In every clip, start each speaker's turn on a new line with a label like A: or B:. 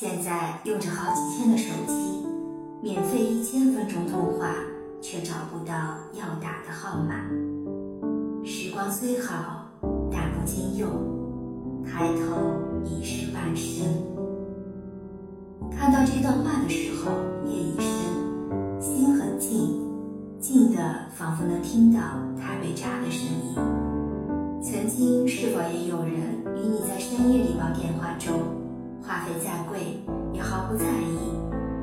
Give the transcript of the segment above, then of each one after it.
A: 现在用着好几千的手机，免费一千分钟通话，却找不到要打的号码。时光虽好，但不经用，抬头已是半生。看到这段话的时候，夜已深，心很静，静的仿佛能听到它被扎的声音。曾经是否也有人与你在深夜里煲电话粥？话费再贵也毫不在意，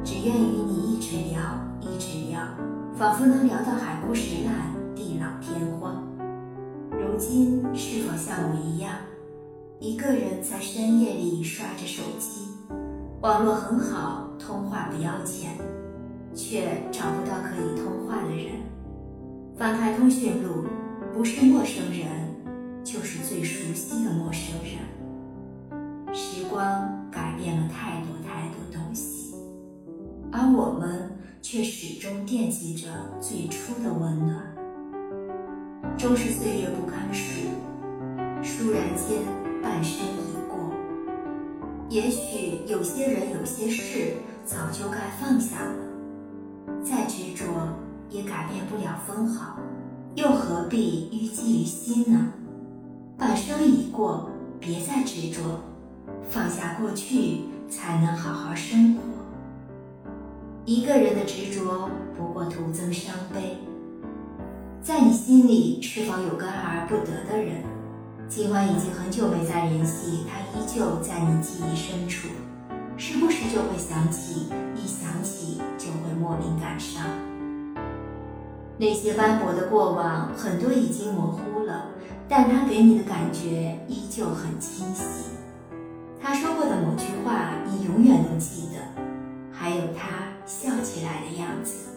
A: 只愿与你一直聊，一直聊，仿佛能聊到海枯石烂、地老天荒。如今是否像我一样，一个人在深夜里刷着手机，网络很好，通话不要钱，却找不到可以通话的人？翻开通讯录，不是陌生人，就是最熟悉的陌生人。时光。而我们却始终惦记着最初的温暖。终是岁月不堪数，倏然间半生已过。也许有些人有些事早就该放下了，再执着也改变不了分毫，又何必淤积于心呢？半生已过，别再执着。放下过去，才能好好生活。一个人的执着，不过徒增伤悲。在你心里，是否有个爱而不得的人？尽管已经很久没再联系，他依旧在你记忆深处，时不时就会想起，一想起就会莫名感伤。那些斑驳的过往，很多已经模糊了，但他给你的感觉依旧很清晰。他说过的某句话，你永远都记得，的样子，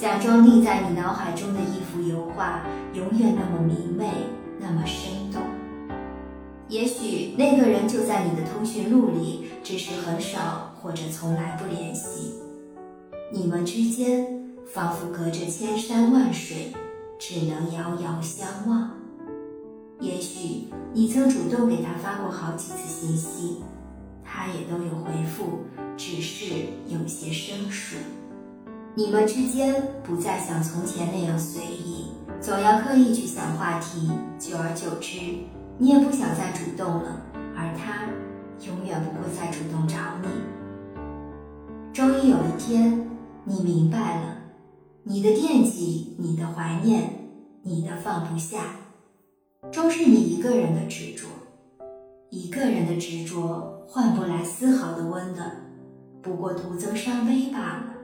A: 假装订在你脑海中的一幅油画，永远那么明媚，那么生动。也许那个人就在你的通讯录里，只是很少或者从来不联系，你们之间仿佛隔着千山万水，只能遥遥相望。也许你曾主动给他发过好几次信息，他也都有回复，只是有些生疏。你们之间不再像从前那样随意，总要刻意去想话题，久而久之，你也不想再主动了，而他永远不会再主动找你。终于有一天，你明白了，你的惦记，你的怀念，你的放不下。终是你一个人的执着，一个人的执着换不来丝毫的温暖，不过徒增伤悲罢了。